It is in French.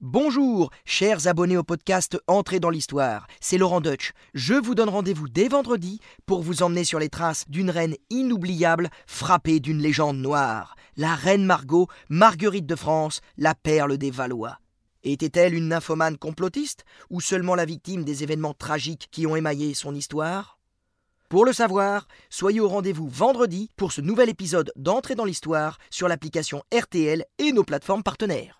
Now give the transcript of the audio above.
Bonjour, chers abonnés au podcast Entrée dans l'Histoire, c'est Laurent Deutsch. Je vous donne rendez-vous dès vendredi pour vous emmener sur les traces d'une reine inoubliable frappée d'une légende noire, la reine Margot, Marguerite de France, la perle des Valois. Était-elle une nymphomane complotiste ou seulement la victime des événements tragiques qui ont émaillé son histoire? Pour le savoir, soyez au rendez-vous vendredi pour ce nouvel épisode d'Entrée dans l'Histoire sur l'application RTL et nos plateformes partenaires.